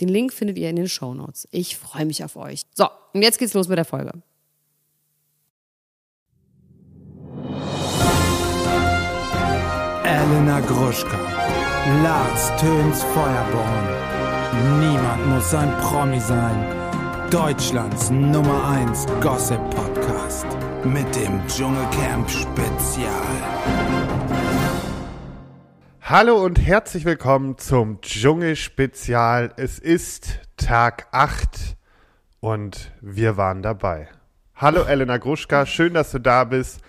Den Link findet ihr in den Show Notes. Ich freue mich auf euch. So, und jetzt geht's los mit der Folge. Elena Gruschka, Lars Töns Feuerborn. Niemand muss ein Promi sein. Deutschlands Nummer 1 Gossip Podcast mit dem Dschungelcamp Spezial. Hallo und herzlich willkommen zum Dschungelspezial. Es ist Tag 8 und wir waren dabei. Hallo Elena Gruschka, schön, dass du da bist.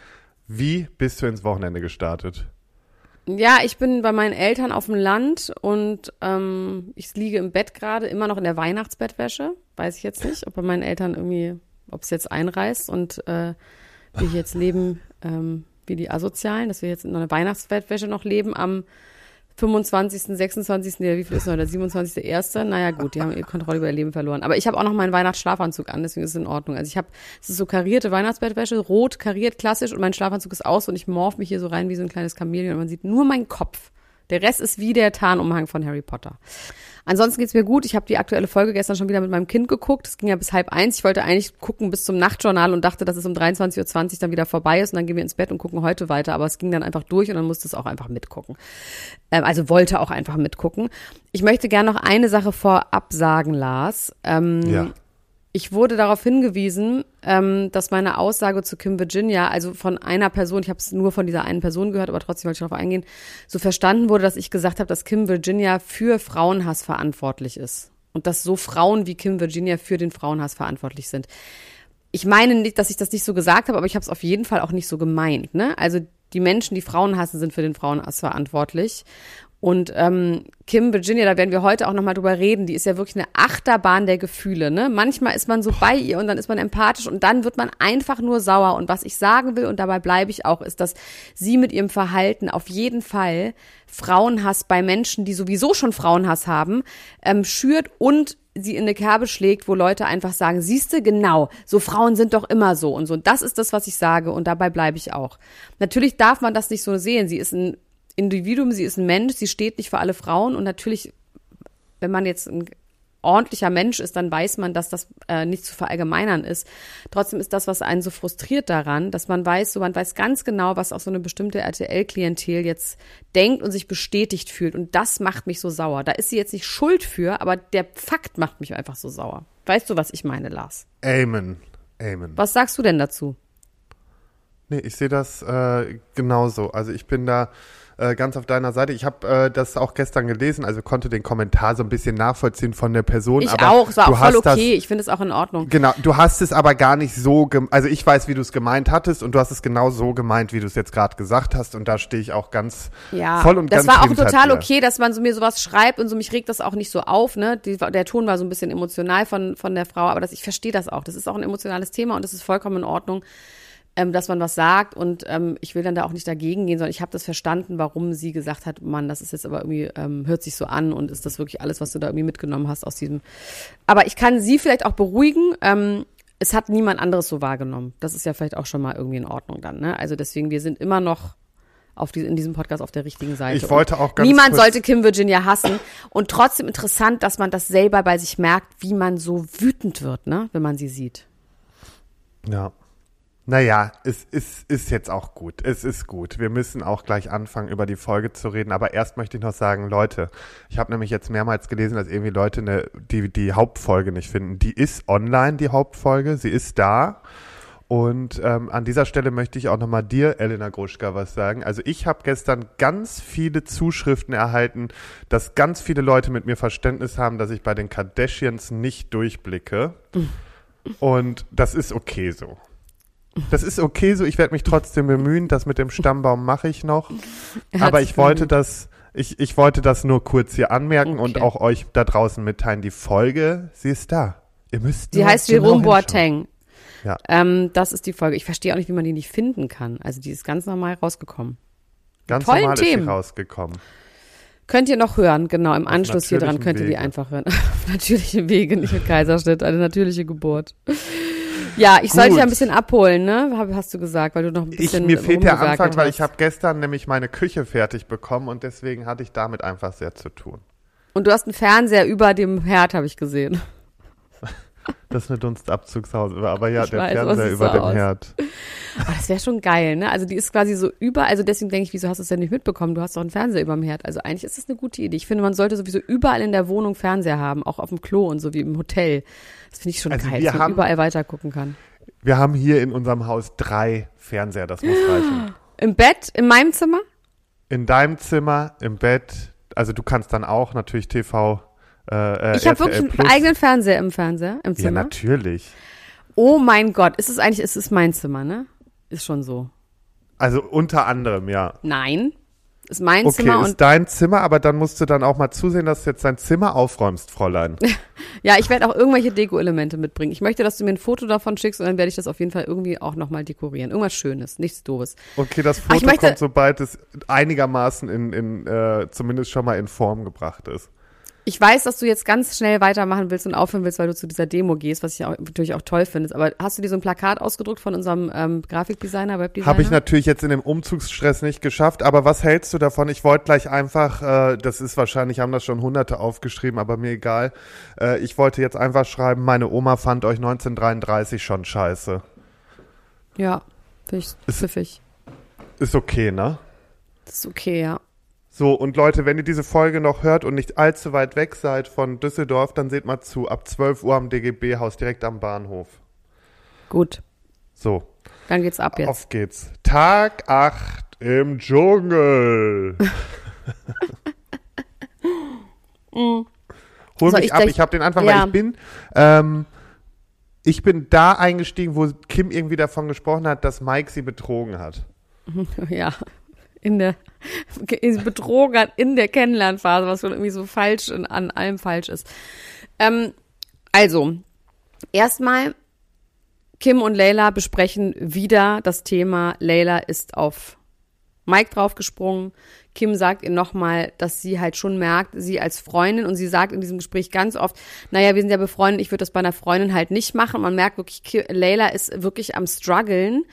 Wie bist du ins Wochenende gestartet? Ja, ich bin bei meinen Eltern auf dem Land und ähm, ich liege im Bett gerade, immer noch in der Weihnachtsbettwäsche. Weiß ich jetzt nicht, ob bei meinen Eltern irgendwie, ob es jetzt einreißt und äh, wir jetzt leben ähm, wie die Asozialen, dass wir jetzt in einer Weihnachtsbettwäsche noch leben am 25., 26., ja, wie viel ist noch, der 27. Erste? Naja, gut, die haben ihre Kontrolle über ihr Leben verloren. Aber ich habe auch noch meinen Weihnachtsschlafanzug an, deswegen ist es in Ordnung. Also ich habe, es ist so karierte Weihnachtsbettwäsche, rot, kariert, klassisch und mein Schlafanzug ist aus und ich morph mich hier so rein wie so ein kleines Chamäleon und man sieht nur meinen Kopf. Der Rest ist wie der Tarnumhang von Harry Potter. Ansonsten geht's mir gut. Ich habe die aktuelle Folge gestern schon wieder mit meinem Kind geguckt. Es ging ja bis halb eins. Ich wollte eigentlich gucken bis zum Nachtjournal und dachte, dass es um 23.20 Uhr dann wieder vorbei ist und dann gehen wir ins Bett und gucken heute weiter. Aber es ging dann einfach durch und dann musste es auch einfach mitgucken. Ähm, also wollte auch einfach mitgucken. Ich möchte gerne noch eine Sache vorab sagen, Lars. Ähm, ja. Ich wurde darauf hingewiesen, ähm, dass meine Aussage zu Kim Virginia, also von einer Person, ich habe es nur von dieser einen Person gehört, aber trotzdem wollte ich darauf eingehen, so verstanden wurde, dass ich gesagt habe, dass Kim Virginia für Frauenhass verantwortlich ist. Und dass so Frauen wie Kim Virginia für den Frauenhass verantwortlich sind. Ich meine nicht, dass ich das nicht so gesagt habe, aber ich habe es auf jeden Fall auch nicht so gemeint. Ne? Also die Menschen, die Frauen hassen, sind für den Frauenhass verantwortlich. Und ähm, Kim Virginia, da werden wir heute auch nochmal drüber reden, die ist ja wirklich eine Achterbahn der Gefühle. Ne? Manchmal ist man so bei ihr und dann ist man empathisch und dann wird man einfach nur sauer. Und was ich sagen will, und dabei bleibe ich auch, ist, dass sie mit ihrem Verhalten auf jeden Fall Frauenhass bei Menschen, die sowieso schon Frauenhass haben, ähm, schürt und sie in eine Kerbe schlägt, wo Leute einfach sagen, siehste, genau, so Frauen sind doch immer so und so. Und das ist das, was ich sage und dabei bleibe ich auch. Natürlich darf man das nicht so sehen. Sie ist ein Individuum, sie ist ein Mensch, sie steht nicht für alle Frauen und natürlich, wenn man jetzt ein ordentlicher Mensch ist, dann weiß man, dass das äh, nicht zu verallgemeinern ist. Trotzdem ist das, was einen so frustriert daran, dass man weiß, so man weiß ganz genau, was auch so eine bestimmte RTL-Klientel jetzt denkt und sich bestätigt fühlt. Und das macht mich so sauer. Da ist sie jetzt nicht schuld für, aber der Fakt macht mich einfach so sauer. Weißt du, was ich meine, Lars? Amen. Amen. Was sagst du denn dazu? Nee, ich sehe das äh, genauso. Also ich bin da äh, ganz auf deiner Seite. Ich habe äh, das auch gestern gelesen, also konnte den Kommentar so ein bisschen nachvollziehen von der Person. Ich auch, es war auch voll okay. Das, ich finde es auch in Ordnung. Genau, du hast es aber gar nicht so, also ich weiß, wie du es gemeint hattest und du hast es genau so gemeint, wie du es jetzt gerade gesagt hast und da stehe ich auch ganz ja, voll und das ganz war auch total okay, dass man so mir sowas schreibt und so mich regt das auch nicht so auf, ne? Die, der Ton war so ein bisschen emotional von von der Frau, aber das, ich verstehe das auch. Das ist auch ein emotionales Thema und das ist vollkommen in Ordnung ähm, dass man was sagt und ähm, ich will dann da auch nicht dagegen gehen, sondern ich habe das verstanden, warum sie gesagt hat, Mann, das ist jetzt aber irgendwie, ähm, hört sich so an und ist das wirklich alles, was du da irgendwie mitgenommen hast aus diesem. Aber ich kann sie vielleicht auch beruhigen. Ähm, es hat niemand anderes so wahrgenommen. Das ist ja vielleicht auch schon mal irgendwie in Ordnung dann. Ne? Also deswegen, wir sind immer noch auf die, in diesem Podcast auf der richtigen Seite. Ich wollte auch ganz Niemand sollte Kim Virginia hassen. Und trotzdem interessant, dass man das selber bei sich merkt, wie man so wütend wird, ne, wenn man sie sieht. Ja. Naja, es ist, ist jetzt auch gut. Es ist gut. Wir müssen auch gleich anfangen, über die Folge zu reden. Aber erst möchte ich noch sagen, Leute, ich habe nämlich jetzt mehrmals gelesen, dass irgendwie Leute eine, die, die Hauptfolge nicht finden. Die ist online, die Hauptfolge. Sie ist da. Und ähm, an dieser Stelle möchte ich auch nochmal dir, Elena Gruschka, was sagen. Also ich habe gestern ganz viele Zuschriften erhalten, dass ganz viele Leute mit mir Verständnis haben, dass ich bei den Kardashians nicht durchblicke. Und das ist okay so. Das ist okay so, ich werde mich trotzdem bemühen, das mit dem Stammbaum mache ich noch. Er Aber ich wollte das, ich, ich wollte das nur kurz hier anmerken und Okay. auch euch da draußen mitteilen. Die Folge, sie ist da. Ihr müsst Die nur heißt Jerome. Boateng. Ja. Ähm, das ist die Folge. Ich verstehe auch nicht, wie man die nicht finden kann. Also die ist ganz normal rausgekommen. Ganz tollen normal ist Themen. sie rausgekommen. Könnt ihr noch hören, genau. Im Anschluss hier dran könnt ihr die einfach hören. Auf natürliche Wege, nicht mit Kaiserschnitt, eine natürliche Geburt. Ja, ich soll Gut. dich ja ein bisschen abholen, ne? Hast du gesagt, weil du noch ein Ich, bisschen mir fehlt der Anfang, weil hast. ich habe gestern nämlich meine Küche fertig bekommen und deswegen hatte ich damit einfach sehr zu tun. Und du hast einen Fernseher über dem Herd, habe ich gesehen. Das ist eine Dunstabzugshaube, aber ja, Ich der weiß, Fernseher über so dem aus. Herd. Aber das wäre schon geil, ne? Also die ist quasi so über, also deswegen denke ich, wieso hast du es denn nicht mitbekommen? Du hast doch einen Fernseher über dem Herd. Also eigentlich ist das eine gute Idee. Ich finde, man sollte sowieso überall in der Wohnung Fernseher haben, auch auf dem Klo und so wie im Hotel. Das finde ich schon Also geil, dass man haben- überall weiter gucken kann. Wir haben hier in unserem Haus drei Fernseher, das muss reichen. Im Bett, in meinem Zimmer? In deinem Zimmer, im Bett, also du kannst dann auch natürlich TV. Äh, äh, Ich habe wirklich einen eigenen Fernseher im Fernseher, im Ja, Zimmer. natürlich. oh mein Gott, ist es eigentlich, ist es mein Zimmer, ne? Ist schon so. Also unter anderem, ja. Nein, ist mein Okay, Zimmer ist und dein Zimmer, aber dann musst du dann auch mal zusehen, dass du jetzt dein Zimmer aufräumst, Fräulein. ja, ich werde auch irgendwelche Deko-Elemente mitbringen. Ich möchte, dass du mir ein Foto davon schickst und dann werde ich das auf jeden Fall irgendwie auch nochmal dekorieren. Irgendwas Schönes, nichts Doofes. Okay, das Ach, Foto möchte- kommt, sobald es einigermaßen in, in äh, zumindest schon mal in Form gebracht ist. Ich weiß, dass du jetzt ganz schnell weitermachen willst und aufhören willst, weil du zu dieser Demo gehst, was ich auch, natürlich auch toll finde. Aber hast du dir so ein Plakat ausgedruckt von unserem ähm, Grafikdesigner, Webdesigner? Habe ich natürlich jetzt in dem Umzugsstress nicht geschafft, aber was hältst du davon? Ich wollte gleich einfach, äh, das ist wahrscheinlich, haben das schon hunderte aufgeschrieben, aber mir egal. Äh, ich wollte jetzt einfach schreiben, meine Oma fand euch 1933 schon scheiße. Ja, finde ich Ist- pfiffig. Ist okay, ne? Das ist okay, ja. So, und Leute, wenn ihr diese Folge noch hört und nicht allzu weit weg seid von Düsseldorf, dann seht mal zu, ab 12 Uhr am DGB-Haus, direkt am Bahnhof. Gut, So, dann geht's ab jetzt. auf geht's. Tag 8 im Dschungel. Hol Soll mich ich ab, ich habe den Anfang, Ja. weil ich bin, ähm, ich bin da eingestiegen, wo Kim irgendwie davon gesprochen hat, dass Mike sie betrogen hat. Ja, in der in betrogen in der Kennenlernphase, was schon irgendwie so falsch in, an allem falsch ist. Ähm, also, erstmal, Kim und Leila besprechen wieder das Thema, Leila ist auf Mike draufgesprungen. Kim sagt ihr nochmal, dass sie halt schon merkt, sie als Freundin, und sie sagt in diesem Gespräch ganz oft, naja, wir sind ja befreundet, ich würde das bei einer Freundin halt nicht machen. Man merkt wirklich, Leila ist wirklich am struggeln.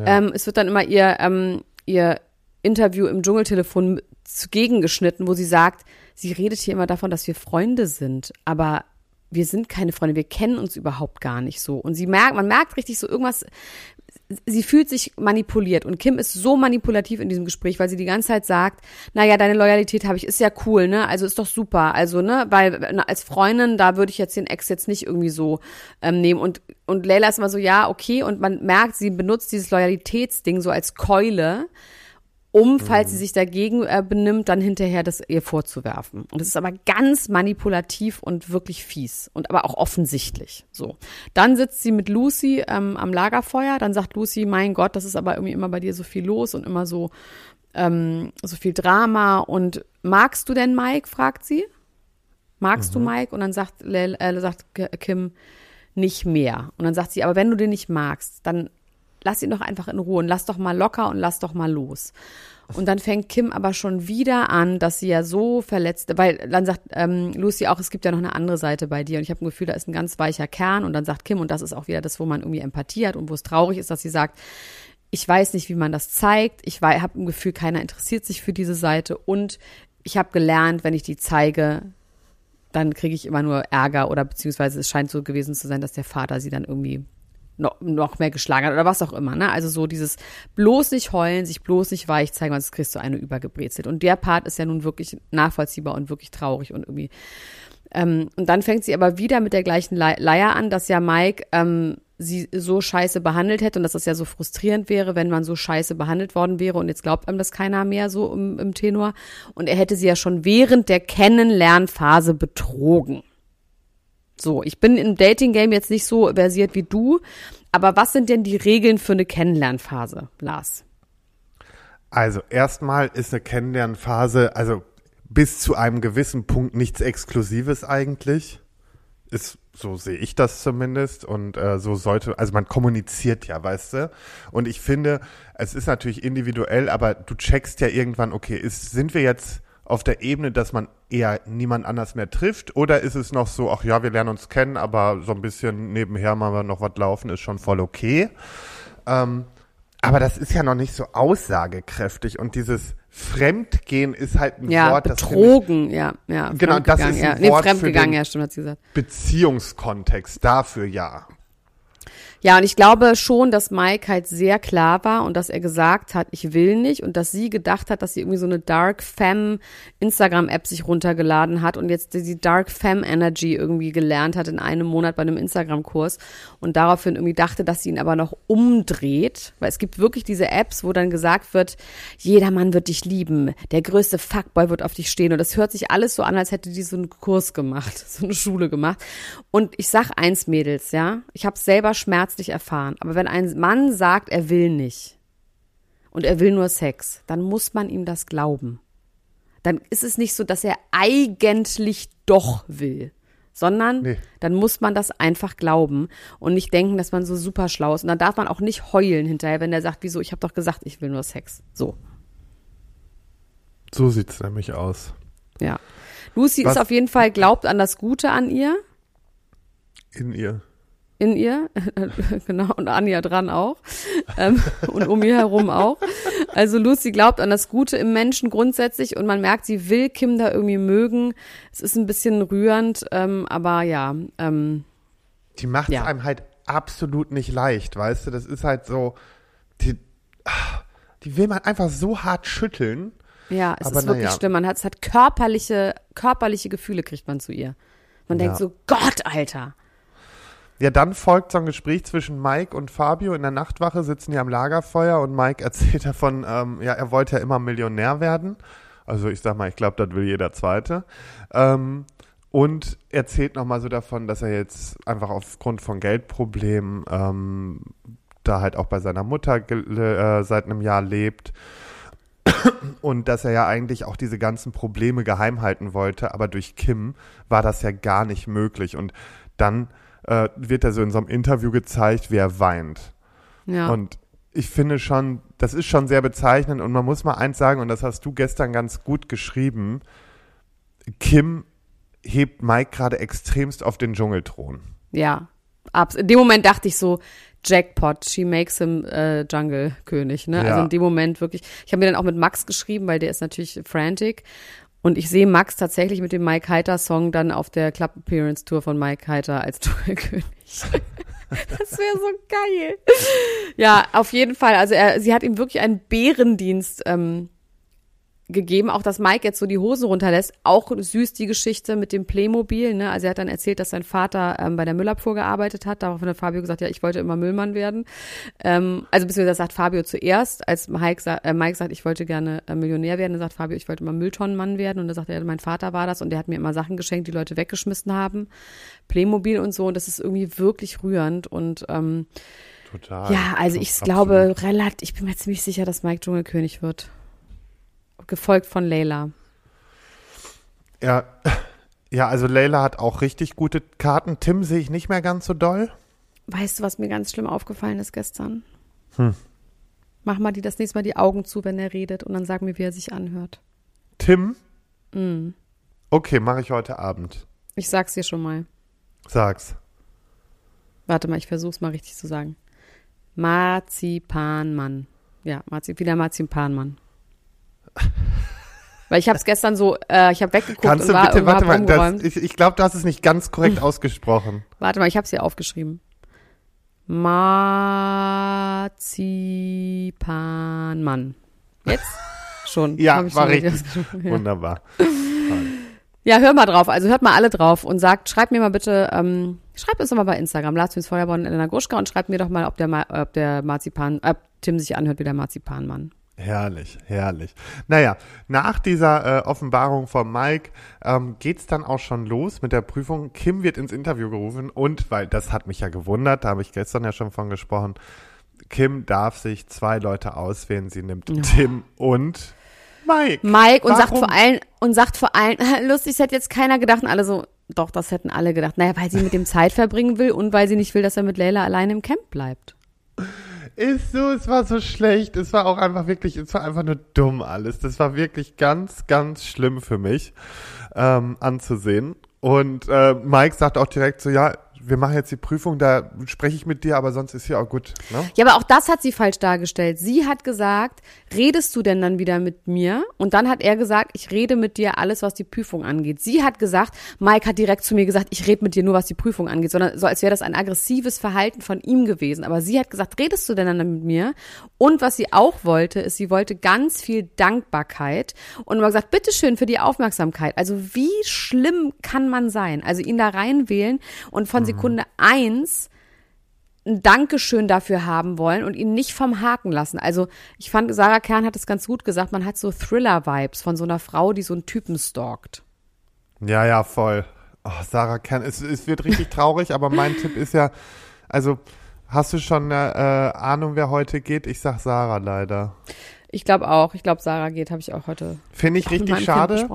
Ähm, es wird dann immer ihr, ähm, ihr Interview im Dschungeltelefon zugegen geschnitten, wo sie sagt, sie redet hier immer davon, dass wir Freunde sind, aber wir sind keine Freunde, wir kennen uns überhaupt gar nicht so. Und sie merkt, man merkt richtig so irgendwas, sie fühlt sich manipuliert und Kim ist so manipulativ in diesem Gespräch, weil sie die ganze Zeit sagt, naja, deine Loyalität habe ich, ist ja cool, ne? Also ist doch super. Also, ne, weil na, als Freundin, da würde ich jetzt den Ex jetzt nicht irgendwie so ähm, nehmen. Und, und Leila ist immer so, ja, okay, und man merkt, sie benutzt dieses Loyalitätsding so als Keule, um, falls sie sich dagegen äh, benimmt, dann hinterher das ihr vorzuwerfen. Und das ist aber ganz manipulativ und wirklich fies und aber auch offensichtlich. So, dann sitzt sie mit Lucy ähm, am Lagerfeuer. Dann sagt Lucy, mein Gott, das ist aber irgendwie immer bei dir so viel los und immer so ähm, so viel Drama. Und magst du denn Mike? fragt sie. Magst du Mike? Und dann sagt, äh, sagt Kim nicht mehr. Und dann sagt sie, aber wenn du den nicht magst, dann lass ihn doch einfach in Ruhe und lass doch mal locker und lass doch mal los. Und dann fängt Kim aber schon wieder an, dass sie ja so verletzt, weil dann sagt ähm, Lucy auch, es gibt ja noch eine andere Seite bei dir und ich habe ein Gefühl, da ist ein ganz weicher Kern und dann sagt Kim und das ist auch wieder das, wo man irgendwie Empathie hat und wo es traurig ist, dass sie sagt, ich weiß nicht, wie man das zeigt, ich habe ein Gefühl, keiner interessiert sich für diese Seite und ich habe gelernt, wenn ich die zeige, dann kriege ich immer nur Ärger oder beziehungsweise es scheint so gewesen zu sein, dass der Vater sie dann irgendwie noch, noch mehr geschlagen hat oder was auch immer. Ne? Also so dieses bloß nicht heulen, sich bloß nicht weich zeigen, sonst kriegst du eine übergebrezelt. Und der Part ist ja nun wirklich nachvollziehbar und wirklich traurig und irgendwie. Ähm, und dann fängt sie aber wieder mit der gleichen Le Leier an, dass ja Mike ähm, sie so scheiße behandelt hätte und dass das ja so frustrierend wäre, wenn man so scheiße behandelt worden wäre und jetzt glaubt einem das keiner mehr so im, im Tenor. Und er hätte sie ja schon während der Kennenlernphase betrogen. So, ich bin im Dating-Game jetzt nicht so versiert wie du, Aber was sind denn die Regeln für eine Kennenlernphase, Lars? Also erstmal ist eine Kennenlernphase, also bis zu einem gewissen Punkt nichts Exklusives eigentlich. Ist, so sehe ich das zumindest. Und äh, so sollte, also man kommuniziert ja, weißt du? Und ich finde, es ist natürlich individuell, aber du checkst ja irgendwann, okay, ist, sind wir jetzt auf der Ebene, dass man eher niemand anders mehr trifft? Oder ist es noch so, ach ja, wir lernen uns kennen, aber so ein bisschen nebenher mal noch was laufen, ist schon voll okay. Ähm, aber das ist ja noch nicht so aussagekräftig und dieses Fremdgehen ist halt ein Ja, Wort, das finde betrogen, ja, ja. Genau, das fremdgegangen, ist ja. ein Nee, Wort für fremdgegangen, den- ja, stimmt, hat sie gesagt. Beziehungskontext dafür ja. Ja, und ich glaube schon, dass Mike halt sehr klar war und dass er gesagt hat, ich will nicht und dass sie gedacht hat, dass sie irgendwie so eine Dark Femme Instagram-App sich runtergeladen hat und jetzt die Dark Femme Energy irgendwie gelernt hat in einem Monat bei einem Instagram-Kurs und daraufhin irgendwie dachte, dass sie ihn aber noch umdreht, weil es gibt wirklich diese Apps, wo dann gesagt wird, jeder Mann wird dich lieben, der größte Fuckboy wird auf dich stehen. Und das hört sich alles so an, als hätte die so einen Kurs gemacht, so eine Schule gemacht. Und ich sag eins, Mädels, ja, ich habe selber schmerzlich erfahren, aber wenn ein Mann sagt, er will nicht und er will nur Sex, dann muss man ihm das glauben. Dann ist es nicht so, dass er eigentlich doch will, sondern Nee. dann muss man das einfach glauben und nicht denken, dass man so super schlau ist. Und dann darf man auch nicht heulen hinterher, wenn der sagt, wieso, ich habe doch gesagt, ich will nur Sex. So, So sieht's nämlich aus. ja. Lucy Was- ist auf jeden Fall, glaubt an das Gute an ihr. In ihr. In ihr, genau, und Anja dran auch, ähm, und um ihr herum auch. Also Lucy glaubt an das Gute im Menschen grundsätzlich und man merkt, sie will Kim da irgendwie mögen. Es ist ein bisschen rührend, ähm, aber ja, ähm, Die macht es Ja. einem halt absolut nicht leicht, weißt du? Das ist halt so, die, ah, die will man einfach so hart schütteln. ja, es Aber ist wirklich naja. schlimm. Man hat, es hat körperliche, körperliche Gefühle kriegt man zu ihr. Man denkt Ja. so, Gott, Alter. Ja, dann folgt so ein Gespräch zwischen Mike und Fabio in der Nachtwache, sitzen die am Lagerfeuer und Mike erzählt davon, ähm, ja, er wollte ja immer Millionär werden. Also ich sag mal, ich glaube, das will jeder Zweite. Ähm, und erzählt nochmal so davon, dass er jetzt einfach aufgrund von Geldproblemen ähm, da halt auch bei seiner Mutter äh, seit einem Jahr lebt. Und dass er ja eigentlich auch diese ganzen Probleme geheim halten wollte, aber durch Kim war das ja gar nicht möglich. Und dann äh, wird er so in so einem Interview gezeigt, wie er weint. Ja. Und ich finde schon, das ist schon sehr bezeichnend und man muss mal eins sagen, und das hast du gestern ganz gut geschrieben, Kim hebt Mike gerade extremst auf den Dschungelthron. Ja, abs in dem Moment dachte ich so, Jackpot, she makes him äh, Jungle-König. Ne? Also Ja. in dem Moment wirklich. Ich habe mir dann auch mit Max geschrieben, weil der ist natürlich frantic. Und ich sehe Max tatsächlich mit dem Mike Heiter-Song dann auf der Club-Appearance-Tour von Mike Heiter als Dschungelkönig. das wäre so geil. Ja, auf jeden Fall. Also er, sie hat ihm wirklich einen Bärendienst ähm, gegeben, auch dass Mike jetzt so die Hosen runterlässt. Auch süß die Geschichte mit dem Playmobil. Ne? Also er hat dann erzählt, dass sein Vater ähm, bei der Müllabfuhr gearbeitet hat. Daraufhin hat Fabio gesagt, ja, ich wollte immer Müllmann werden. Ähm, also beziehungsweise sagt Fabio zuerst, als Mike, sa äh, Mike sagt, ich wollte gerne äh, Millionär werden, dann sagt Fabio, ich wollte immer Mülltonnenmann werden. Und dann sagt er, mein Vater war das und der hat mir immer Sachen geschenkt, die Leute weggeschmissen haben. Playmobil und so. Und das ist irgendwie wirklich rührend. Und ähm, Total. ja, also ich Absolut. glaube, relativ, ich bin mir ziemlich sicher, dass Mike Dschungelkönig wird. Gefolgt von Layla. Ja, ja, also Leila hat auch richtig gute Karten. Tim sehe ich nicht mehr ganz so doll. Weißt du, was mir ganz schlimm aufgefallen ist gestern? Hm. Mach mal die das nächste Mal die Augen zu, wenn er redet und dann sag mir, wie er sich anhört. Tim? Mm. Okay, mache ich heute Abend. Ich sag's dir schon mal. Sag's. Warte mal, ich versuch's mal richtig zu sagen. Marzipanmann. Ja, Marzi wieder Marzipanmann. Weil ich hab's gestern so, äh, ich habe weggeguckt Kannst und du war bitte, warte mal, das, ich, ich glaube, du hast es nicht ganz korrekt ausgesprochen. Warte mal, ich hab's hier aufgeschrieben. Marzipanmann. Jetzt? Schon. Ja, ich war schon richtig. Ja. Wunderbar. Ja, hör mal drauf. Also hört mal alle drauf und sagt, schreibt mir mal bitte, ähm, schreibt uns doch mal bei Instagram, Lazarus Feuerborn in Elena Gruschka und schreibt mir doch mal, ob der, Ma ob der Marzipan, äh, Tim sich anhört wie der Marzipanmann. Herrlich, herrlich. Naja, nach dieser äh, Offenbarung von Mike ähm, geht's dann auch schon los mit der Prüfung. Kim wird ins Interview gerufen und, weil das hat mich ja gewundert, da habe ich gestern ja schon von gesprochen, Kim darf sich zwei Leute auswählen. Sie nimmt Ja. Tim und Mike. Mike und sagt vor allem, und sagt vor allem, lustig, das hätte jetzt keiner gedacht und alle so, doch, das hätten alle gedacht. Naja, weil sie mit dem Zeit verbringen will und weil sie nicht will, dass er mit Leila alleine im Camp bleibt. Ist so, es war so schlecht. Es war auch einfach wirklich, es war einfach nur dumm alles. Das war wirklich ganz, ganz schlimm für mich ähm, anzusehen. Und äh, Mike sagt auch direkt so, ja, wir machen jetzt die Prüfung, da spreche ich mit dir, aber sonst ist hier auch gut. Ne? Ja, aber auch das hat sie falsch dargestellt. Sie hat gesagt, redest du denn dann wieder mit mir? Und dann hat er gesagt, ich rede mit dir alles, was die Prüfung angeht. Sie hat gesagt, Mike hat direkt zu mir gesagt, ich rede mit dir nur, was die Prüfung angeht, sondern so als wäre das ein aggressives Verhalten von ihm gewesen. Aber sie hat gesagt, redest du denn dann mit mir? Und was sie auch wollte, ist, sie wollte ganz viel Dankbarkeit und immer gesagt, bitteschön für die Aufmerksamkeit. Also wie schlimm kann man sein? Also ihn da reinwählen und von Sekunde eins ein Dankeschön dafür haben wollen und ihn nicht vom Haken lassen. Also ich fand, Sarah Kern hat es ganz gut gesagt, man hat so Thriller-Vibes von so einer Frau, die so einen Typen stalkt. Ja, ja, voll. Oh, Sarah Kern, es, es wird richtig traurig, aber mein Tipp ist ja, also hast du schon eine äh, Ahnung, wer heute geht? Ich sag Sarah leider. Ich glaube auch, ich glaube, Sarah geht, habe ich auch heute Finde ich richtig schade.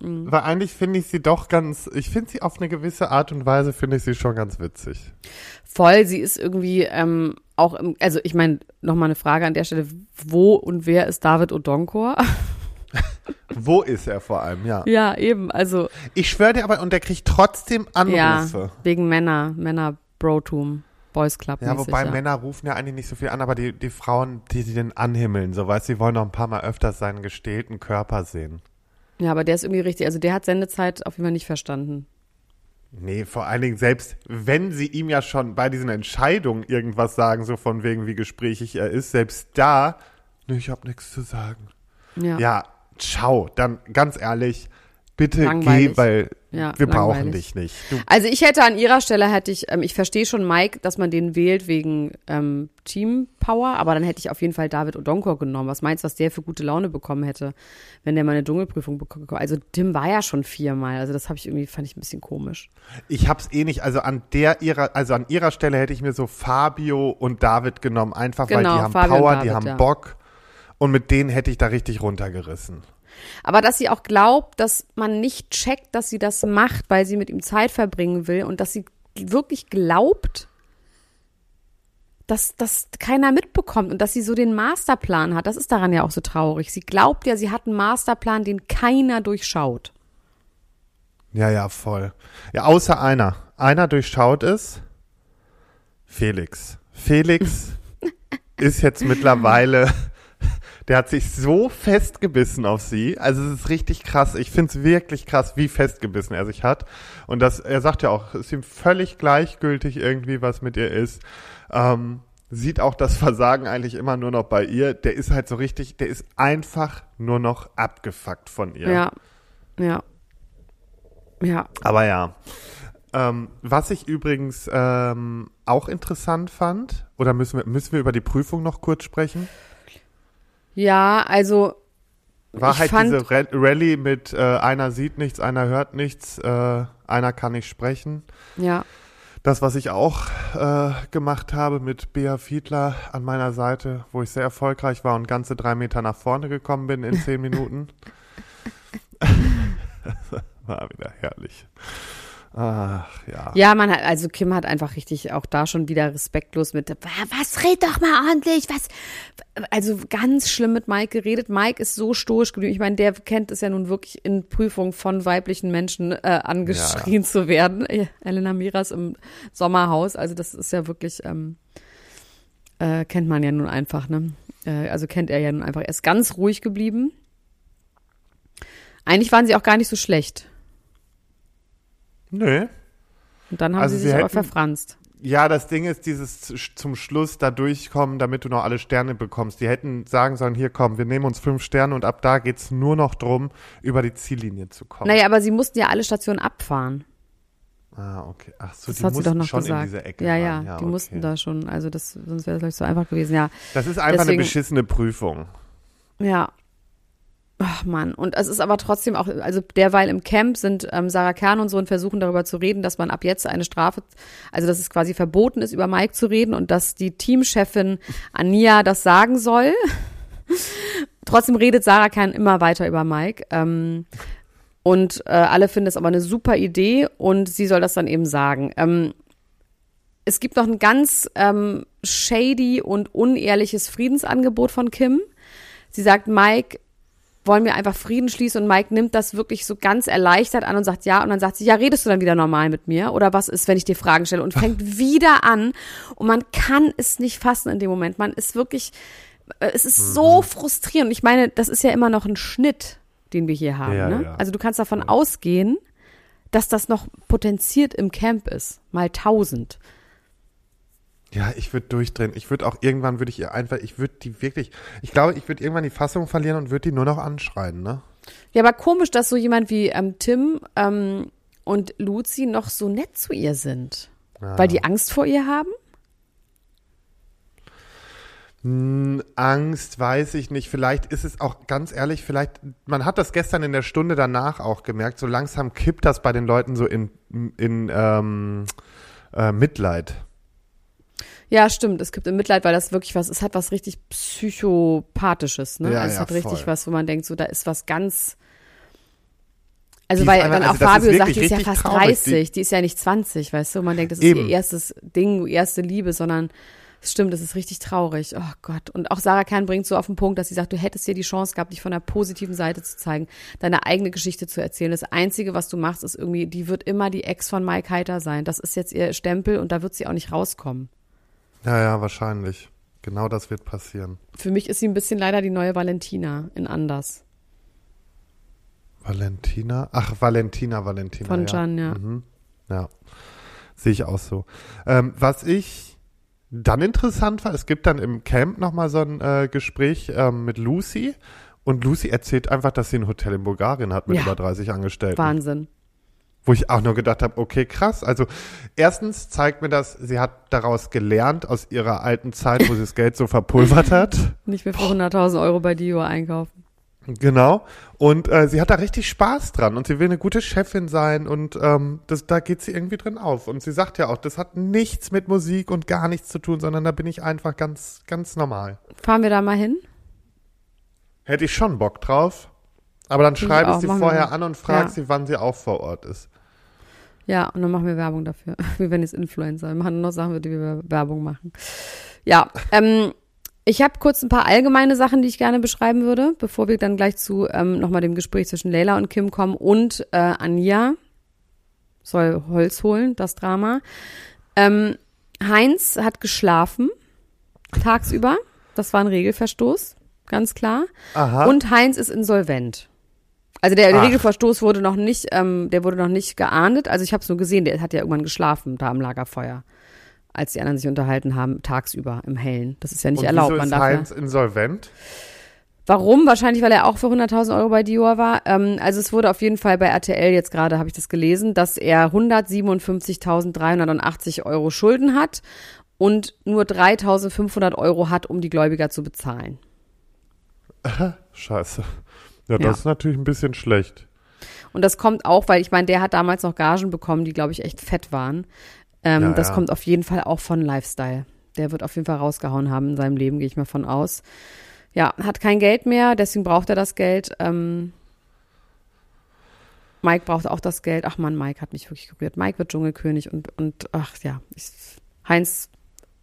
Mhm. Weil eigentlich finde ich sie doch ganz, ich finde sie auf eine gewisse Art und Weise, finde ich sie schon ganz witzig. Voll, sie ist irgendwie ähm, auch, im, also ich meine, nochmal eine Frage an der Stelle, wo und wer ist David Odonkor? Wo ist er vor allem, ja. ja, eben, also Ich schwöre dir aber, und der kriegt trotzdem ja, Anrufe. wegen Männer, Männer-Brotum, Boys Club. Ja, wobei Männer rufen ja eigentlich nicht so viel an, aber die, die Frauen, die sie den anhimmeln, so weißt, sie wollen noch ein paar Mal öfters seinen gestählten Körper sehen. Ja, aber der ist irgendwie richtig, also der hat Sendezeit auf jeden Fall nicht verstanden. Nee, vor allen Dingen selbst, wenn sie ihm ja schon bei diesen Entscheidungen irgendwas sagen, so von wegen, wie gesprächig er ist, selbst da, nee, ich hab nichts zu sagen. Ja. Ja, ciao. Dann ganz ehrlich, bitte Langweilig. geh, weil Ja, wir brauchen langweilig. dich nicht. Du, Also ich hätte an ihrer Stelle hätte ich, ähm, ich verstehe schon Mike, dass man den wählt wegen ähm, Team Power, aber dann hätte ich auf jeden Fall David Odonkor genommen. Was meinst du, was der für gute Laune bekommen hätte, wenn der mal eine Dschungelprüfung bekommen? Also Tim war ja schon viermal, also das habe ich irgendwie fand ich ein bisschen komisch. ich hab's eh nicht, also an der ihrer, also an ihrer Stelle hätte ich mir so Fabio und David genommen, einfach weil Genau, die haben Fabio Power, die David, haben ja. Bock und mit denen hätte ich da richtig runtergerissen. Aber dass sie auch glaubt, dass man nicht checkt, dass sie das macht, weil sie mit ihm Zeit verbringen will und dass sie wirklich glaubt, dass das keiner mitbekommt und dass sie so den Masterplan hat. Das ist daran ja auch so traurig. Sie glaubt ja, sie hat einen Masterplan, den keiner durchschaut. Ja, ja, voll. Ja, außer einer. Einer durchschaut es. Felix. Felix ist jetzt mittlerweile, der hat sich so festgebissen auf sie. Also es ist richtig krass. Ich finde es wirklich krass, wie festgebissen er sich hat. Und das, er sagt ja auch, es ist ihm völlig gleichgültig irgendwie, was mit ihr ist. Ähm, sieht auch das Versagen eigentlich immer nur noch bei ihr. Der ist halt so richtig, der ist einfach nur noch abgefuckt von ihr. Ja. Ja. Ja. Aber ja. Ähm, was ich übrigens ähm, auch interessant fand, oder müssen wir, müssen wir über die Prüfung noch kurz sprechen? Ja, also War halt fand- diese Ra- Rallye mit äh, einer sieht nichts, einer hört nichts, äh, einer kann nicht sprechen. ja. Das, was ich auch äh, gemacht habe mit Bea Fiedler an meiner Seite, wo ich sehr erfolgreich war und ganze drei Meter nach vorne gekommen bin in zehn Minuten. war wieder herrlich. Ach ja. Ja, man hat, also Kim hat einfach richtig auch da schon wieder respektlos mit, was red doch mal ordentlich, was, also ganz schlimm mit Mike geredet. Mike ist so stoisch geblieben. Ich meine, der kennt es ja nun wirklich in Prüfung von weiblichen Menschen äh, angeschrien zu werden. Elena Miras im Sommerhaus, also das ist ja wirklich, ähm, äh, kennt man ja nun einfach, ne? Äh, also kennt er ja nun einfach. Er ist ganz ruhig geblieben. Eigentlich waren sie auch gar nicht so schlecht. Nö. Und dann haben Also sie sie sich aber verfranst. Ja, das Ding ist, dieses zum Schluss da durchkommen, damit du noch alle Sterne bekommst. Die hätten sagen sollen, hier komm, wir nehmen uns fünf Sterne und ab da geht's nur noch drum, über die Ziellinie zu kommen. Naja, aber sie mussten ja alle Stationen abfahren. Ah, okay. Ach so, Das die hat sie mussten doch noch schon gesagt. in diese Ecke ja, rein. ja, die okay. mussten da schon. Also das, sonst wäre das gleich so einfach gewesen. Ja, Das ist einfach Deswegen- eine beschissene Prüfung. Ja. Ach Mann, und es ist aber trotzdem auch, also derweil im Camp sind ähm, Sarah Kern und so und versuchen darüber zu reden, dass man ab jetzt eine Strafe, also dass es quasi verboten ist, über Mike zu reden und dass die Teamchefin Ania das sagen soll. trotzdem redet Sarah Kern immer weiter über Mike. Ähm, und äh, alle finden es aber eine super Idee und sie soll das dann eben sagen. Ähm, es gibt noch ein ganz ähm, shady und unehrliches Friedensangebot von Kim. Sie sagt, Mike, wollen wir einfach Frieden schließen und Mike nimmt das wirklich so ganz erleichtert an und sagt ja und dann sagt sie, ja, redest du dann wieder normal mit mir oder was ist, wenn ich dir Fragen stelle und fängt wieder an und man kann es nicht fassen in dem Moment. Man ist wirklich, äh, es ist mhm. so frustrierend. Ich meine, das ist ja immer noch ein Schnitt, den wir hier haben. Ja, ne? ja. Also du kannst davon ja. ausgehen, dass das noch potenziert im Camp ist, mal tausend. Ja, ich würde durchdrehen. Ich würde auch irgendwann würde ich ihr einfach, ich würde die wirklich, ich glaube, ich würde irgendwann die Fassung verlieren und würde die nur noch anschreien, ne? Ja, aber komisch, dass so jemand wie ähm, Tim ähm, und Luzi noch so nett zu ihr sind. Ja. Weil die Angst vor ihr haben? Hm, Angst, weiß ich nicht. Vielleicht ist es auch ganz ehrlich, vielleicht, man hat das gestern in der Stunde danach auch gemerkt, so langsam kippt das bei den Leuten so in, in ähm, äh, Mitleid. Ja, stimmt. Es gibt im Mitleid, weil das wirklich was, es hat was richtig psychopathisches, ne? Ja, also es ja, hat richtig voll. was, wo man denkt, so da ist was ganz. Also, die weil dann auch also Fabio sagt, die ist ja fast traurig, 30, die, die, ist ja nicht 20, weißt du? Man denkt, das ist Eben. ihr erstes Ding, erste Liebe, sondern es stimmt, das ist richtig traurig. Oh Gott. Und auch Sarah Kern bringt so auf den Punkt, dass sie sagt, du hättest dir die Chance gehabt, dich von der positiven Seite zu zeigen, deine eigene Geschichte zu erzählen. Das Einzige, was du machst, ist irgendwie, die wird immer die Ex von Mike Heiter sein. Das ist jetzt ihr Stempel und da wird sie auch nicht rauskommen. Ja, ja, wahrscheinlich. Genau das wird passieren. Für mich ist sie ein bisschen leider die neue Valentina in anders. Valentina? Ach, Valentina, Valentina. Von Jan, ja. Mhm. Ja, sehe ich auch so. Ähm, was ich dann interessant war, es gibt dann im Camp nochmal so ein äh, Gespräch ähm, mit Lucy und Lucy erzählt einfach, dass sie ein Hotel in Bulgarien hat mit ja. über 30 Angestellten. Wahnsinn. Wo ich auch nur gedacht habe, okay, krass. Also erstens zeigt mir das, sie hat daraus gelernt aus ihrer alten Zeit, wo sie das Geld so verpulvert hat. Nicht mehr für 100.000 Euro bei Dio einkaufen. Genau. Und äh, sie hat da richtig Spaß dran und sie will eine gute Chefin sein und ähm, das, da geht sie irgendwie drin auf. Und sie sagt ja auch, das hat nichts mit Musik und gar nichts zu tun, sondern da bin ich einfach ganz, ganz normal. Fahren wir da mal hin? Hätte ich schon Bock drauf. Aber dann schreibe ich, sie vorher an und frage ja. sie, wann sie auch vor Ort ist. Ja, und dann machen wir Werbung dafür. Wir werden jetzt Influencer. Wir machen noch Sachen, die wir Werbung machen. Ja, ähm, ich habe kurz ein paar allgemeine Sachen, die ich gerne beschreiben würde, bevor wir dann gleich zu ähm, nochmal dem Gespräch zwischen Leila und Kim kommen und äh, Anja soll Holz holen, das Drama. Ähm, Heinz hat geschlafen tagsüber. Das war ein Regelverstoß, ganz klar. Aha. Und Heinz ist insolvent. Also der, der Regelverstoß wurde noch nicht, ähm, der wurde noch nicht geahndet. Also ich habe es nur gesehen, der hat ja irgendwann geschlafen da am Lagerfeuer, als die anderen sich unterhalten haben tagsüber im Hellen. Das ist ja nicht Und erlaubt. Wieso Man ist darf Heinz ja, insolvent? Warum? Wahrscheinlich, weil er auch für 100.000 Euro bei Dior war. Ähm, also es wurde auf jeden Fall bei RTL jetzt gerade, habe ich das gelesen, dass er 157.380 Euro Schulden hat und nur 3.500 Euro hat, um die Gläubiger zu bezahlen. Scheiße. Ja, das ja. ist natürlich ein bisschen schlecht. Und das kommt auch, weil ich meine, der hat damals noch Gagen bekommen, die, glaube ich, echt fett waren. Ähm, ja, das ja. kommt auf jeden Fall auch von Lifestyle. Der wird auf jeden Fall rausgehauen haben in seinem Leben, gehe ich mal von aus. Ja, hat kein Geld mehr, deswegen braucht er das Geld. Ähm, Mike braucht auch das Geld. Ach man, Mike hat mich wirklich gerührt. Mike wird Dschungelkönig und, und ach ja, ich, Heinz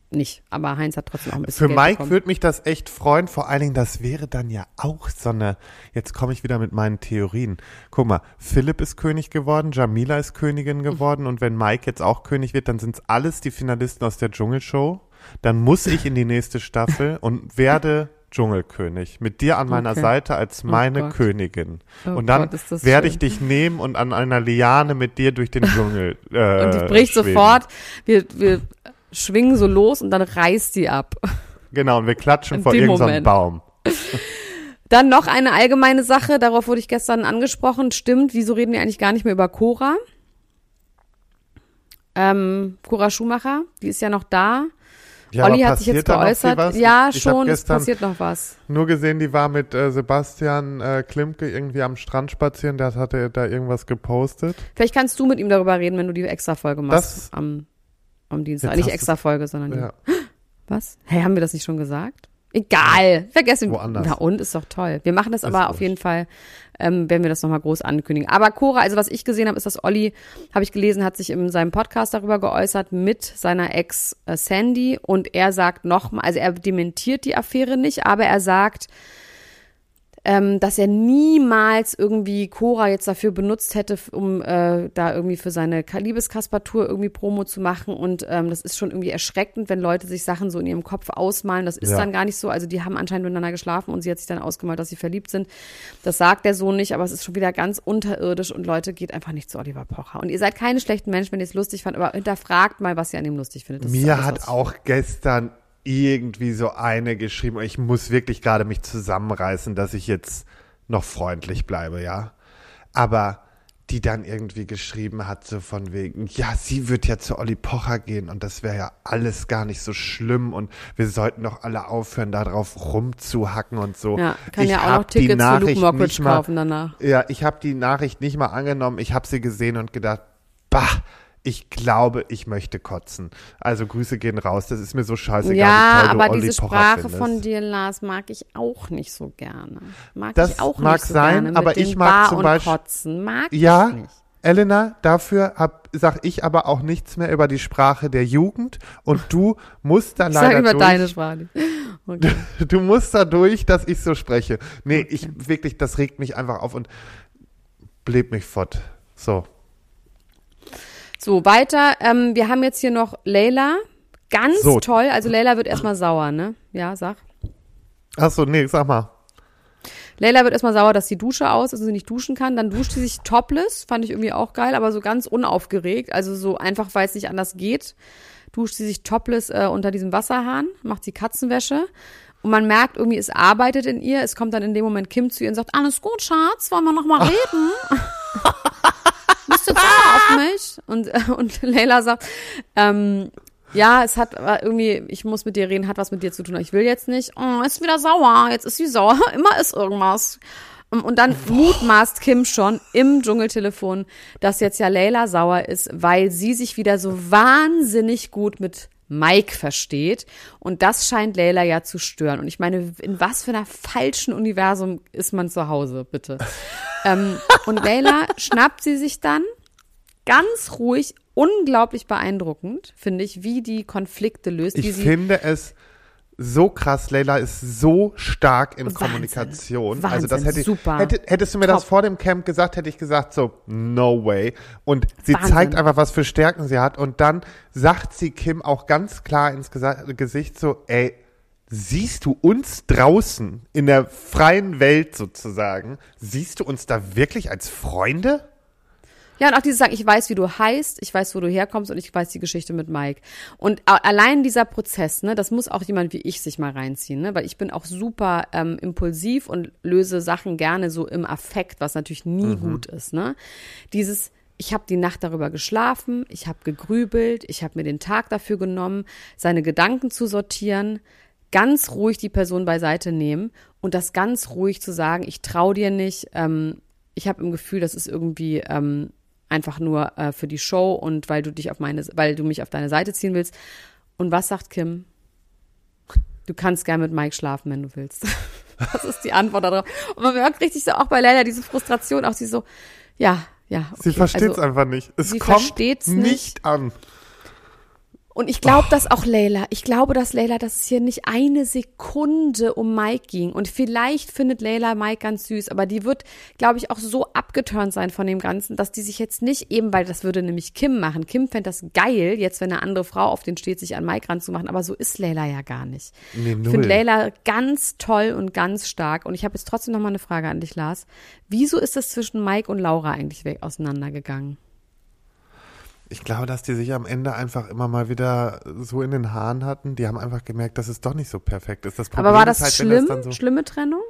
nicht. Aber Heinz hat trotzdem auch ein bisschen. Für Geld Mike würde mich das echt freuen. Vor allen Dingen, das wäre dann ja auch so eine. Jetzt komme ich wieder mit meinen Theorien. Guck mal, Philipp ist König geworden, Jamila ist Königin geworden mhm. und wenn Mike jetzt auch König wird, dann sind es alles die Finalisten aus der Dschungelshow. Dann muss ich in die nächste Staffel und werde Dschungelkönig. Mit dir an meiner okay. Seite als oh meine oh Königin. Oh und dann Gott, werde ich dich nehmen und an einer Liane mit dir durch den Dschungel. Äh, und ich brich sofort. Wir, wir schwingen so los und dann reißt die ab. Genau, und wir klatschen vor irgendeinem Baum. Dann noch eine allgemeine Sache, darauf wurde ich gestern angesprochen. Stimmt, wieso reden wir eigentlich gar nicht mehr über Cora? Ähm, Cora Schumacher, die ist ja noch da. Ja, Olli hat sich jetzt geäußert. Ja, Ich- schon, es passiert noch was. Nur gesehen, die war mit äh, Sebastian äh, Klimke irgendwie am Strand spazieren, der hatte da irgendwas gepostet. Vielleicht kannst du mit ihm darüber reden, wenn du die Extra-Folge machst Das- am, am Dienstag. Jetzt Nicht hast du- Extra-Folge, sondern. Ja. Was? Hey, haben wir das nicht schon gesagt? Egal, vergessen. Woanders. Na und, ist doch toll. Wir machen das Ist aber auf jeden Fall, ähm, werden wir das nochmal groß ankündigen. Aber Cora, also was ich gesehen habe, ist, dass Olli, habe ich gelesen, hat sich in seinem Podcast darüber geäußert mit seiner Ex äh, Sandy und er sagt nochmal, also er dementiert die Affäre nicht, aber er sagt, ähm, dass er niemals irgendwie Cora jetzt dafür benutzt hätte, um äh, da irgendwie für seine Ka- Liebeskaspertur irgendwie Promo zu machen. Und ähm, das ist schon irgendwie erschreckend, wenn Leute sich Sachen so in ihrem Kopf ausmalen. Das ist Ja. dann gar nicht so. Also die haben anscheinend miteinander geschlafen und sie hat sich dann ausgemalt, dass sie verliebt sind. Das sagt der so nicht, aber es ist schon wieder ganz unterirdisch und Leute, geht einfach nicht zu Oliver Pocher. Und ihr seid keine schlechten Menschen, wenn ihr es lustig fandet, aber hinterfragt mal, was ihr an ihm lustig findet. Das Mir alles, hat auch gestern irgendwie so eine geschrieben, ich muss wirklich gerade mich zusammenreißen, dass ich jetzt noch freundlich bleibe, ja. Aber die dann irgendwie geschrieben hat, so von wegen, ja, sie wird ja zu Olli Pocher gehen und das wäre ja alles gar nicht so schlimm und wir sollten doch alle aufhören, da drauf rumzuhacken und so. Ja, kann Ich ja auch noch die Tickets für Luke Nachricht Mockridge kaufen danach. Ja, ich habe die Nachricht nicht mal angenommen. Ich habe sie gesehen und gedacht, bah, ich glaube, ich möchte kotzen. Also Grüße gehen raus. Das ist mir so scheißegal, Ja, wie toll aber du diese Pocher Sprache findest. von dir, Lars, mag ich auch nicht so gerne. Mag Das ich auch mag nicht so sein, gerne. Mit aber ich mag Bar zum Beispiel- Kotzen. Mag Ja, ich nicht. Elena, dafür hab, sag ich aber auch nichts mehr über die Sprache der Jugend und du musst da Ich leider sag über durch. deine Sprache. Okay. Du musst da durch, dass ich so spreche. Nee, ich wirklich, das regt mich einfach auf und bläht mich fort. So. So, weiter. Ähm, wir haben jetzt hier noch Leila. Ganz So. toll. Also Leila wird erstmal sauer, ne? Ja, sag. Ach so, nee, sag mal. Leila wird erstmal sauer, dass die Dusche aus ist und sie nicht duschen kann. Dann duscht sie sich topless, fand ich irgendwie auch geil, aber so ganz unaufgeregt. Also so einfach, weil es nicht anders geht, duscht sie sich topless äh, unter diesem Wasserhahn, macht sie Katzenwäsche. Und man merkt irgendwie, es arbeitet in ihr. Es kommt dann in dem Moment Kim zu ihr und sagt, alles gut, Schatz, wollen wir noch mal reden? Bist du sauer auf mich? Und, äh, und Leila sagt, ähm, ja, es hat irgendwie, ich muss mit dir reden, hat was mit dir zu tun. aber Ich will jetzt nicht. Oh, ist wieder sauer. Jetzt ist sie sauer. Immer ist irgendwas. Um, Und dann mutmaßt Kim schon im Dschungeltelefon, dass jetzt ja Leila sauer ist, weil sie sich wieder so wahnsinnig gut mit Mike versteht. Und das scheint Leila ja zu stören. Und ich meine, in was für einer falschen Universum ist man zu Hause, bitte? ähm, und Leila schnappt sie sich dann ganz ruhig, unglaublich beeindruckend, finde ich, wie die Konflikte löst. Ich sie, finde es so krass. Leila ist so stark in Wahnsinn. Kommunikation. Wahnsinn, also das hätte ich, super. hätte, hättest du mir das Top. vor dem Camp gesagt, hätte ich gesagt so, no way. Und sie Wahnsinn. zeigt einfach, was für Stärken sie hat. Und dann sagt sie Kim auch ganz klar ins Gesicht so, ey, siehst du uns draußen in der freien Welt sozusagen, siehst du uns da wirklich als Freunde? Ja, und auch dieses Sagen, ich weiß, wie du heißt, ich weiß, wo du herkommst und ich weiß die Geschichte mit Mike. Und allein dieser Prozess, ne, das muss auch jemand wie ich sich mal reinziehen, ne, weil ich bin auch super ähm, impulsiv und löse Sachen gerne so im Affekt, was natürlich nie gut ist, ne. Dieses, ich habe die Nacht darüber geschlafen, ich habe gegrübelt, ich habe mir den Tag dafür genommen, seine Gedanken zu sortieren, ganz ruhig die Person beiseite nehmen und das ganz ruhig zu sagen, ich trau dir nicht, ähm, ich habe im Gefühl, das ist irgendwie ähm, einfach nur äh, für die Show und weil du dich auf meine, weil du mich auf deine Seite ziehen willst. Und was sagt Kim? Du kannst gern mit Mike schlafen, wenn du willst. Das ist die Antwort darauf. Und man merkt richtig so auch bei Leila diese Frustration, auch sie so, ja, ja. Okay. Sie versteht es also, einfach nicht. Es sie kommt nicht, nicht. an. Und ich glaube, dass auch Leila, ich glaube, dass Leila, dass es hier nicht eine Sekunde um Mike ging. Und vielleicht findet Leila Mike ganz süß, aber die wird, glaube ich, auch so abgeturnt sein von dem Ganzen, dass die sich jetzt nicht eben, weil das würde nämlich Kim machen. Kim fände das geil, jetzt wenn eine andere Frau auf den steht, sich an Mike ranzumachen. Aber so ist Leila ja gar nicht. Nee, Ich finde Leila ganz toll und ganz stark. Und ich habe jetzt trotzdem noch mal eine Frage an dich, Lars. Wieso ist es zwischen Mike und Laura eigentlich weg auseinandergegangen? Ich glaube, dass die sich am Ende einfach immer mal wieder so in den Haaren hatten. Die haben einfach gemerkt, dass es doch nicht so perfekt ist. Das Problem Aber war das halt, schlimm? dann so, Schlimme Trennung?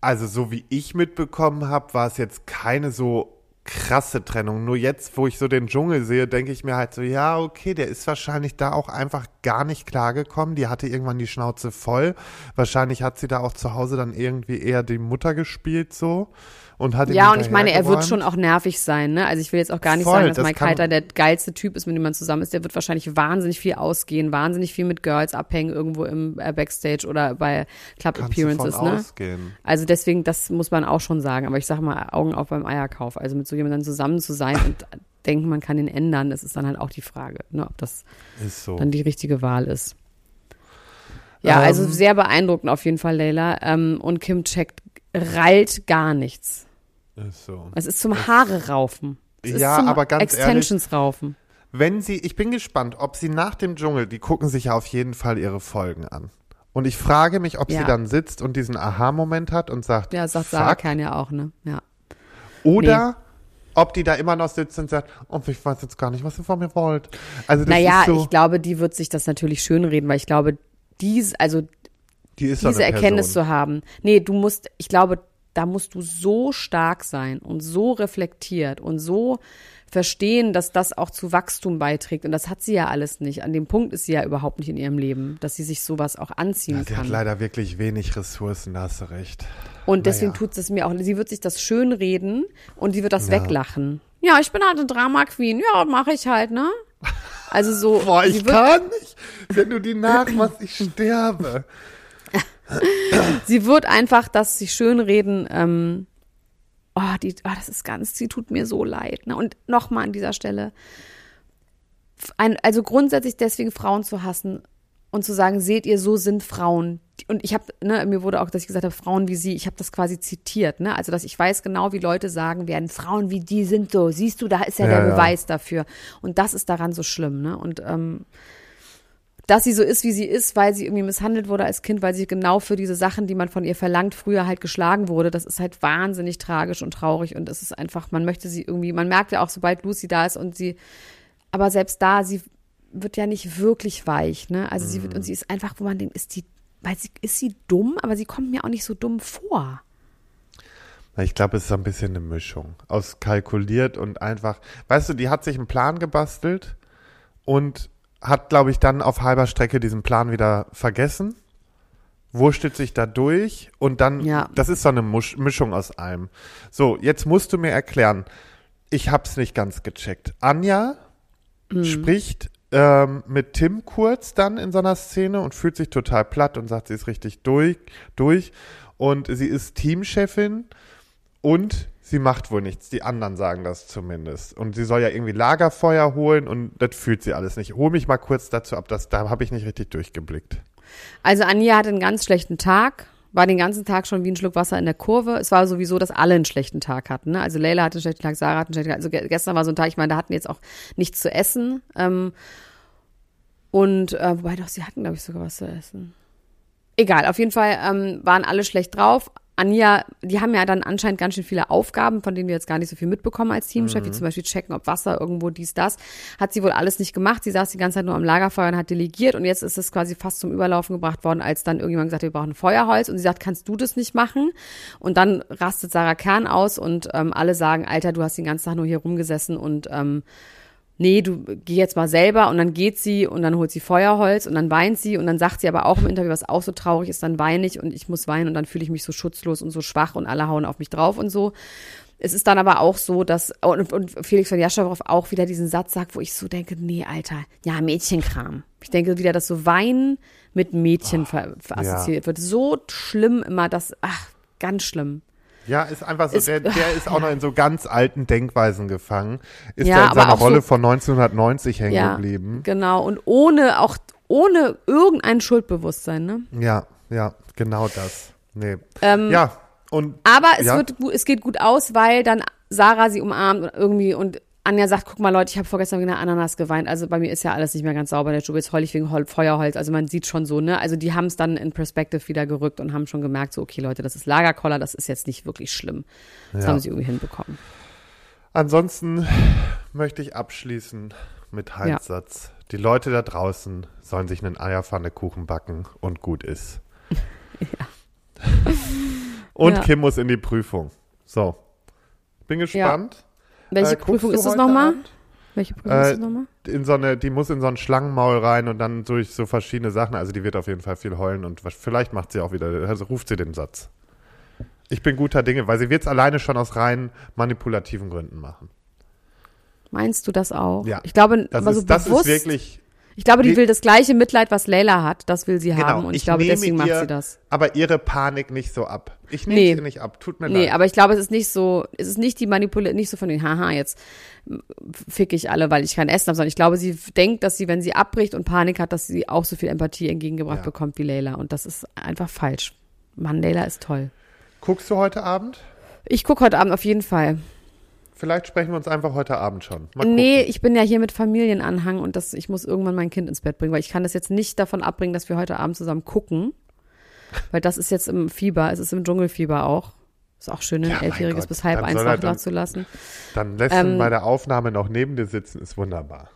also so wie ich mitbekommen habe, war es jetzt keine so krasse Trennung. Nur jetzt, wo ich so den Dschungel sehe, denke ich mir halt so, ja, okay, der ist wahrscheinlich da auch einfach gar nicht klargekommen. Die hatte irgendwann die Schnauze voll. Wahrscheinlich hat sie da auch zu Hause dann irgendwie eher die Mutter gespielt so und hat ihn Ja, und ich meine, er wird schon auch nervig sein, ne? Also ich will jetzt auch gar nicht Voll, sagen, dass das Mike Heiter der geilste Typ ist, mit dem man zusammen ist. Der wird wahrscheinlich wahnsinnig viel ausgehen, wahnsinnig viel mit Girls abhängen irgendwo im äh, Backstage oder bei Club Kannst Appearances, ne? ausgehen. Also deswegen, das muss man auch schon sagen. Aber ich sage mal, Augen auf beim Eierkauf. Also mit so jemandem zusammen zu sein und denken, man kann ihn ändern, das ist dann halt auch die Frage, ne? ob das so. dann die richtige Wahl ist. Ja, Ähm. also sehr beeindruckend auf jeden Fall, Leila. Ähm, und Kim checkt, rallt gar nichts. So. Es ist zum Haare raufen. Es Ja, aber ganz Extensions raufen. Wenn sie, ich bin gespannt, ob sie nach dem Dschungel, die gucken sich ja auf jeden Fall ihre Folgen an. Und ich frage mich, ob Ja. sie dann sitzt und diesen Aha-Moment hat und sagt, Ja, sagt Sarah Kern ja auch, ne? Ja. oder ob die da immer noch sitzt und sagt, oh, ich weiß jetzt gar nicht, was ihr von mir wollt. Also das Naja, ist so, ich glaube, die wird sich das natürlich schönreden, weil ich glaube, dies, also die diese Erkenntnis zu haben. Nee, du musst, ich glaube, da musst du so stark sein und so reflektiert und so verstehen, dass das auch zu Wachstum beiträgt. Und das hat sie ja alles nicht. An dem Punkt ist sie ja überhaupt nicht in ihrem Leben, dass sie sich sowas auch anziehen Ja, sie hat kann. leider wirklich wenig Ressourcen, da hast du recht. Und deswegen Naja. tut es mir auch, sie wird sich das schön reden und sie wird das Ja. weglachen. Ja, ich bin halt eine Drama Queen. Ja, mache ich halt, ne? Also so, Boah, sie ich kann nicht. Wenn du die nachmachst, ich sterbe. Sie wird einfach das sich schönreden, ähm, oh, die, oh, das ist ganz, sie tut mir so leid. Ne? Und nochmal an dieser Stelle, ein, also grundsätzlich deswegen Frauen zu hassen und zu sagen, seht ihr, so sind Frauen. Und ich habe, ne, mir wurde auch, dass ich gesagt habe, Frauen wie sie, ich habe das quasi zitiert, ne? Also dass ich weiß genau, wie Leute sagen werden, Frauen wie die sind so, siehst du, da ist ja, Ja, der ja. Beweis dafür. Und das ist daran so schlimm, ne? Und ähm, dass sie so ist, wie sie ist, weil sie irgendwie misshandelt wurde als Kind, weil sie genau für diese Sachen, die man von ihr verlangt, früher halt geschlagen wurde. Das ist halt wahnsinnig tragisch und traurig und es ist einfach, man möchte sie irgendwie, man merkt ja auch, sobald Lucy da ist und sie, aber selbst da, sie wird ja nicht wirklich weich, ne? Also sie wird, und sie ist einfach, wo man denkt, ist die, weil sie, ist sie dumm, aber sie kommt mir auch nicht so dumm vor. Ich glaube, es ist ein bisschen eine Mischung aus kalkuliert und einfach, weißt du, die hat sich einen Plan gebastelt und hat, glaube ich, dann auf halber Strecke diesen Plan wieder vergessen, wurschtelt sich da durch und dann, Ja. das ist so eine Musch Mischung aus allem. So, jetzt musst du mir erklären, ich hab's nicht ganz gecheckt. Anja spricht ähm, mit Tim kurz dann in so einer Szene und fühlt sich total platt und sagt, sie ist richtig durch, durch und sie ist Teamchefin und sie macht wohl nichts. Die anderen sagen das zumindest. Und sie soll ja irgendwie Lagerfeuer holen und das fühlt sie alles nicht. Hol mich mal kurz dazu ab, das, da habe ich nicht richtig durchgeblickt. Also Anja hatte einen ganz schlechten Tag, war den ganzen Tag schon wie ein Schluck Wasser in der Kurve. Es war sowieso, dass alle einen schlechten Tag hatten. Ne? Also Leila hatte einen schlechten Tag, Sarah hatte einen schlechten Tag. Also ge gestern war so ein Tag, ich meine, da hatten jetzt auch nichts zu essen. Ähm, und äh, wobei doch, sie hatten, glaube ich, sogar was zu essen. Egal, auf jeden Fall ähm, waren alle schlecht drauf. Anja, die haben ja dann anscheinend ganz schön viele Aufgaben, von denen wir jetzt gar nicht so viel mitbekommen als Teamchef, wie zum Beispiel checken, ob Wasser irgendwo dies, das. Hat sie wohl alles nicht gemacht. Sie saß die ganze Zeit nur am Lagerfeuer und hat delegiert und jetzt ist es quasi fast zum Überlaufen gebracht worden, als dann irgendjemand gesagt hat, wir brauchen Feuerholz und sie sagt, kannst du das nicht machen? Und dann rastet Sarah Kern aus und ähm, alle sagen, Alter, du hast den ganzen Tag nur hier rumgesessen und ähm, nee, du geh jetzt mal selber und dann geht sie und dann holt sie Feuerholz und dann weint sie und dann sagt sie aber auch im Interview, was auch so traurig ist, dann weine ich und ich muss weinen und dann fühle ich mich so schutzlos und so schwach und alle hauen auf mich drauf und so. Es ist dann aber auch so, dass, und, und Felix von Jaschow auch wieder diesen Satz sagt, wo ich so denke, nee, Alter, ja, Mädchenkram. Ich denke wieder, dass so Weinen mit Mädchen ver, ver ja. assoziiert wird. So schlimm immer, das, ach, ganz schlimm. Ja, ist einfach so, Ist- der, der ist auch noch in so ganz alten Denkweisen gefangen. Ist Ja, in seiner auch so- Rolle von 1990 hängen Ja, geblieben. genau. Und ohne, auch ohne irgendein Schuldbewusstsein, ne? Ja, ja, genau das. Nee. Ähm, ja, und Aber es Ja. wird, es geht gut aus, weil dann Sarah sie umarmt und irgendwie und Anja sagt, guck mal Leute, ich habe vorgestern wegen einer Ananas geweint. Also bei mir ist ja alles nicht mehr ganz sauber. Der Stube jetzt heul ich wegen Hol Feuerholz. Also man sieht schon so, ne? Also die haben es dann in Perspective wieder gerückt und haben schon gemerkt, so okay Leute, das ist Lagerkoller, das ist jetzt nicht wirklich schlimm. Das Ja. haben sie irgendwie hinbekommen. ansonsten möchte ich abschließen mit Heinz Satz. Die Leute da draußen sollen sich einen Eierpfanne Kuchen backen und gut ist. Und Ja. Kim muss in die Prüfung. So. Bin gespannt. Welche Äh, Prüfung ist das nochmal? Welche Prüfung ist Äh, das nochmal? In so eine, die muss in so ein Schlangenmaul rein und dann durch so verschiedene Sachen. Also die wird auf jeden Fall viel heulen und vielleicht macht sie auch wieder, also ruft sie den Satz. Ich bin guter Dinge, weil sie wird es alleine schon aus rein manipulativen Gründen machen. Meinst du das auch? Ja. Ich glaube, Das, aber so ist, das bewusst, ist wirklich, ich glaube, die Nee. will das gleiche Mitleid, was Leila hat, das will sie genau. haben und ich, glaube, nehme deswegen macht ihr sie das. Aber ihre Panik nicht so ab. Ich nehme Nee. sie nicht ab, tut mir Nee, leid. aber ich glaube, es ist nicht so, es ist nicht die Manipulation, nicht so von den, haha, jetzt fick ich alle, weil ich kein Essen habe, sondern ich glaube, sie denkt, dass sie, wenn sie abbricht und Panik hat, dass sie auch so viel Empathie entgegengebracht Ja. bekommt wie Leila und das ist einfach falsch. Mann, Leila ist toll. Guckst du heute Abend? Ich gucke heute Abend auf jeden Fall. Vielleicht sprechen wir uns einfach heute Abend schon. Mal gucken. Nee, ich bin ja hier mit Familienanhang und das, ich muss irgendwann mein Kind ins Bett bringen, weil ich kann das jetzt nicht davon abbringen, dass wir heute Abend zusammen gucken. Weil das ist jetzt im Fieber, es ist im Dschungelfieber auch. Ist auch schön, ein Ja, Elfjähriges bis halb eins wach dann- zu lassen. Dann lässt Ähm, ihn bei der Aufnahme noch neben dir sitzen, ist wunderbar.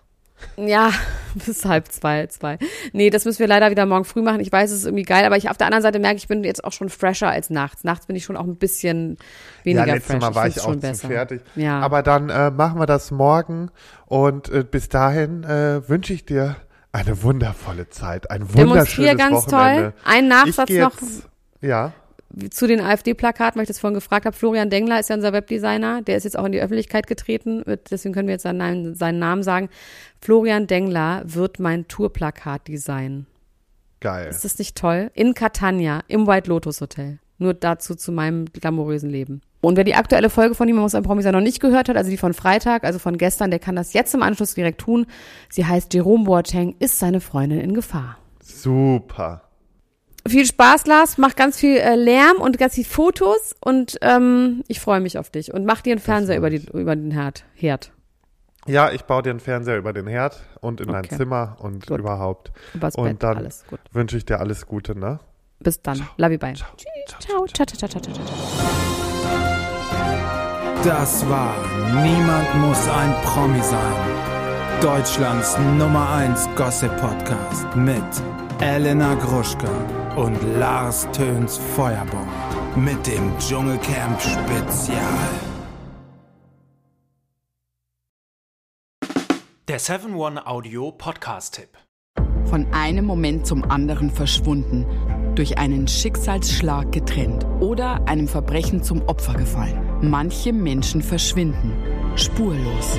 Ja, bis halb zwei, zwei. Nee, das müssen wir leider wieder morgen früh machen. Ich weiß, es ist irgendwie geil, aber ich auf der anderen Seite merke, ich bin jetzt auch schon fresher als nachts. Nachts bin ich schon auch ein bisschen weniger ja, letztes fresh. Mal war find's ich auch besser. fertig. Ja. Aber dann äh, machen wir das morgen und äh, bis dahin äh, wünsche ich dir eine wundervolle Zeit, ein Demonstrier wunderschönes ganz Wochenende. toll. Ein Ich Nachsatz noch ja, zu den AfD-Plakaten, weil ich das vorhin gefragt habe. Florian Dengler ist ja unser Webdesigner. Der ist jetzt auch in die Öffentlichkeit getreten. Deswegen können wir jetzt seinen, Namen- seinen Namen sagen. Florian Dengler wird mein Tourplakat designen. geil. Ist das nicht toll? In Catania, im White Lotus Hotel. Nur dazu zu meinem glamourösen Leben. Und wer die aktuelle Folge von ihm, man muss ein Promi sein, noch nicht gehört hat, also die von Freitag, also von gestern, der kann das jetzt im Anschluss direkt tun. Sie heißt Jerome Boateng, ist seine Freundin in Gefahr. Super. Viel Spaß, Lars, mach ganz viel äh, Lärm und ganz viel Fotos und ähm, ich freue mich auf dich. Und mach dir einen Fernseher über, die, über den Herd. Herd. Ja, ich baue dir einen Fernseher über den Herd und in dein Okay. Zimmer und Gut. überhaupt. Übers Und Bett, dann alles gut. wünsche ich dir alles Gute, ne? Bis dann. Love you, bye. Ciao. Ciao, ciao, ciao, ciao, ciao, ciao. Das war Niemand muss ein Promi sein. Deutschlands Nummer 1 Gossip Podcast mit Elena Gruschka und Lars Töns Feuerbomb mit dem Dschungelcamp Spezial. Der 7-One-Audio-Podcast-Tipp. Von einem Moment zum anderen verschwunden, durch einen Schicksalsschlag getrennt oder einem Verbrechen zum Opfer gefallen. Manche Menschen verschwinden spurlos.